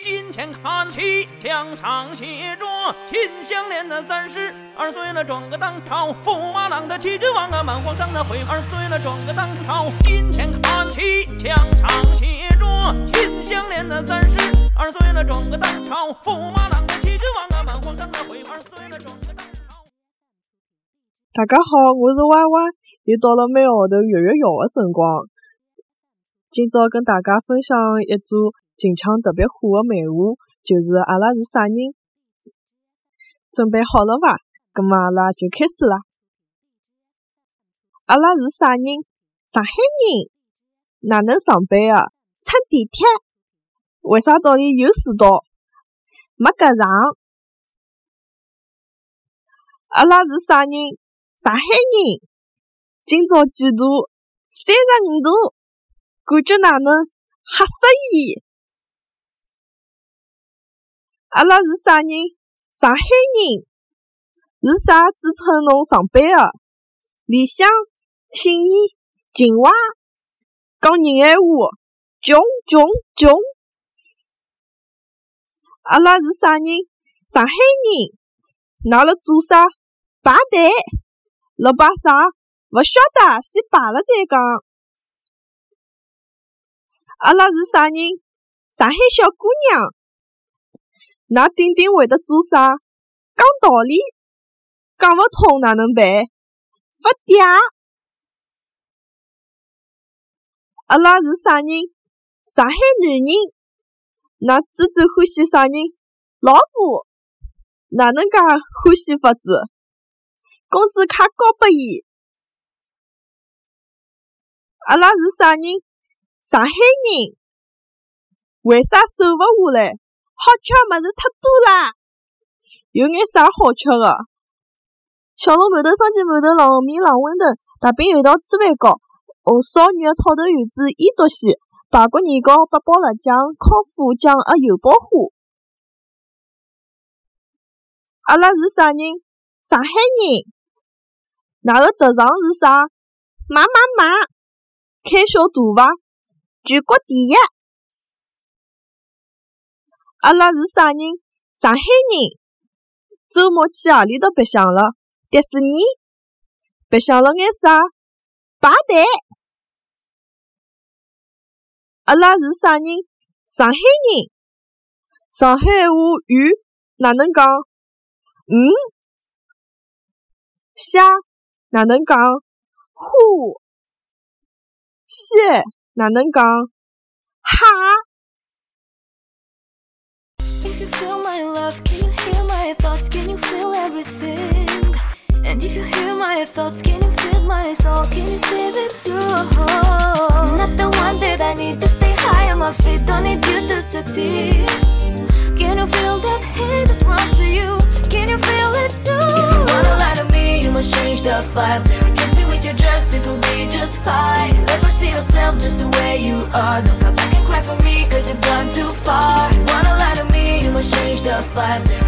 金钱看齐，墙上写着“秦香莲的三十二岁了，撞个当朝；驸马郎的齐君王啊，满皇上的回二岁了，撞个当朝。金钱看齐，墙上写着“秦香莲的三十二岁了，撞个当朝；驸马郎的齐君王啊，满皇上的回二岁了，撞个当朝。大家好，我是歪歪，又到了每号头月月摇的辰光。今朝跟大家分享一组。近腔特别火的漫画就是《阿拉是啥人》，准备好了伐？葛末阿拉就开始啦。阿拉是啥人？上海人。哪能上班啊？乘地铁。为啥道理有迟到？没赶上。阿拉是啥人？上海人。今朝几度？三十五度。感觉哪能？吓死伊！阿拉是啥人？上海人。是啥支撑侬上班的？理想、信念、情怀。讲人闲话，穷穷穷。阿拉是啥人？上海人。㑚辣做啥？排队。辣排啥？勿晓得，先排了再讲。阿拉是啥人？上海小姑娘。㑚顶顶会得做啥？讲道理，讲勿通哪能办？发嗲。阿拉是啥人？上海男人。㑚最最欢喜啥人？老婆。哪能介欢喜法子？工资卡交拨伊。阿拉是啥人？上海人。为啥瘦勿下来？好吃物事太多啦，有眼啥好吃的？小笼馒头、双鸡馒头、冷面、冷馄饨、大饼、油条、粢饭糕、红烧肉、炒豆圆子、腌笃鲜、排骨年糕、八宝辣酱、烤虎酱鸭、油爆花。阿拉是啥人？上海人。㑚个特长是啥？买买买！开销大伐？全国第一！阿拉是啥人？上海人。周末去何里搭白相了？迪士尼。白相了眼啥？排队。阿拉是啥人？上海人。上海话语哪能讲？嗯。虾哪能讲？虎。蟹哪能讲？哈。If you feel my love, can you hear my thoughts? Can you feel everything? And if you hear my thoughts, can you feel my soul? Can you save it too? Not the one that I need to stay high on my feet. Don't need you to succeed. Can you feel that hate that runs to you? Can you feel it too? If you wanna lie to me, you must change the vibe. Kiss me with your drugs, it will be just fine. You never see yourself just the way you are. Don't come back and cry for me, cause you've gone too far flat